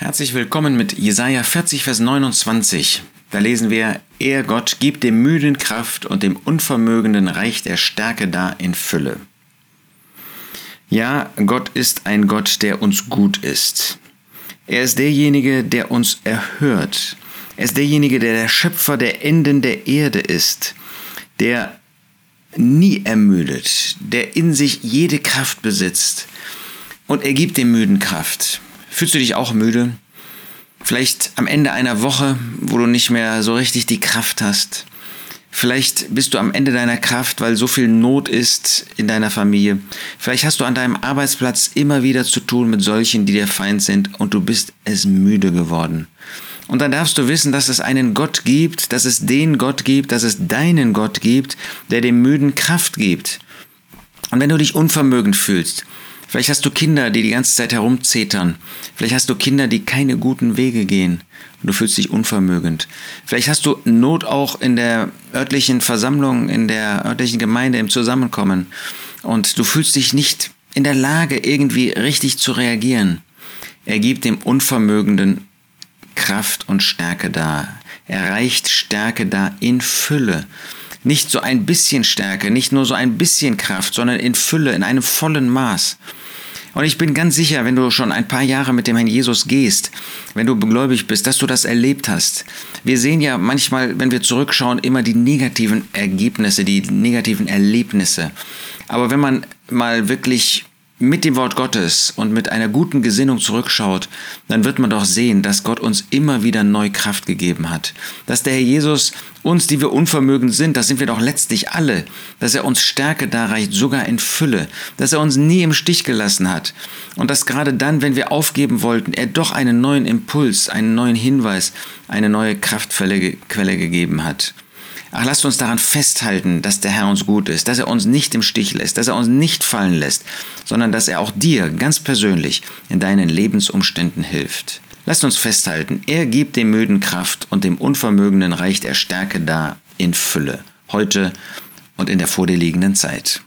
Herzlich willkommen mit Jesaja 40, Vers 29. Da lesen wir: Er Gott gibt dem Müden Kraft und dem Unvermögenden Reich der Stärke da in Fülle. Ja, Gott ist ein Gott, der uns gut ist. Er ist derjenige, der uns erhört. Er ist derjenige, der der Schöpfer der Enden der Erde ist, der nie ermüdet, der in sich jede Kraft besitzt. Und er gibt dem Müden Kraft. Fühlst du dich auch müde? Vielleicht am Ende einer Woche, wo du nicht mehr so richtig die Kraft hast. Vielleicht bist du am Ende deiner Kraft, weil so viel Not ist in deiner Familie. Vielleicht hast du an deinem Arbeitsplatz immer wieder zu tun mit solchen, die dir Feind sind und du bist es müde geworden. Und dann darfst du wissen, dass es einen Gott gibt, dass es den Gott gibt, dass es deinen Gott gibt, der dem Müden Kraft gibt. Und wenn du dich unvermögend fühlst, Vielleicht hast du Kinder, die die ganze Zeit herumzetern. Vielleicht hast du Kinder, die keine guten Wege gehen. Und du fühlst dich unvermögend. Vielleicht hast du Not auch in der örtlichen Versammlung, in der örtlichen Gemeinde, im Zusammenkommen. Und du fühlst dich nicht in der Lage, irgendwie richtig zu reagieren. Er gibt dem Unvermögenden Kraft und Stärke dar. Er reicht Stärke da in Fülle. Nicht so ein bisschen Stärke, nicht nur so ein bisschen Kraft, sondern in Fülle, in einem vollen Maß. Und ich bin ganz sicher, wenn du schon ein paar Jahre mit dem Herrn Jesus gehst, wenn du gläubig bist, dass du das erlebt hast. Wir sehen ja manchmal, wenn wir zurückschauen, immer die negativen Ergebnisse, die negativen Erlebnisse. Aber wenn man mal wirklich mit dem Wort Gottes und mit einer guten Gesinnung zurückschaut, dann wird man doch sehen, dass Gott uns immer wieder neu Kraft gegeben hat. Dass der Herr Jesus uns, die wir unvermögend sind, das sind wir doch letztlich alle, dass er uns Stärke darreicht, sogar in Fülle, dass er uns nie im Stich gelassen hat und dass gerade dann, wenn wir aufgeben wollten, er doch einen neuen Impuls, einen neuen Hinweis, eine neue Kraftquelle gegeben hat. Ach, lasst uns daran festhalten, dass der Herr uns gut ist, dass er uns nicht im Stich lässt, dass er uns nicht fallen lässt, sondern dass er auch dir ganz persönlich in deinen Lebensumständen hilft. Lasst uns festhalten, er gibt dem Müden Kraft und dem Unvermögenden reicht er Stärke dar in Fülle, heute und in der vor dir liegenden Zeit.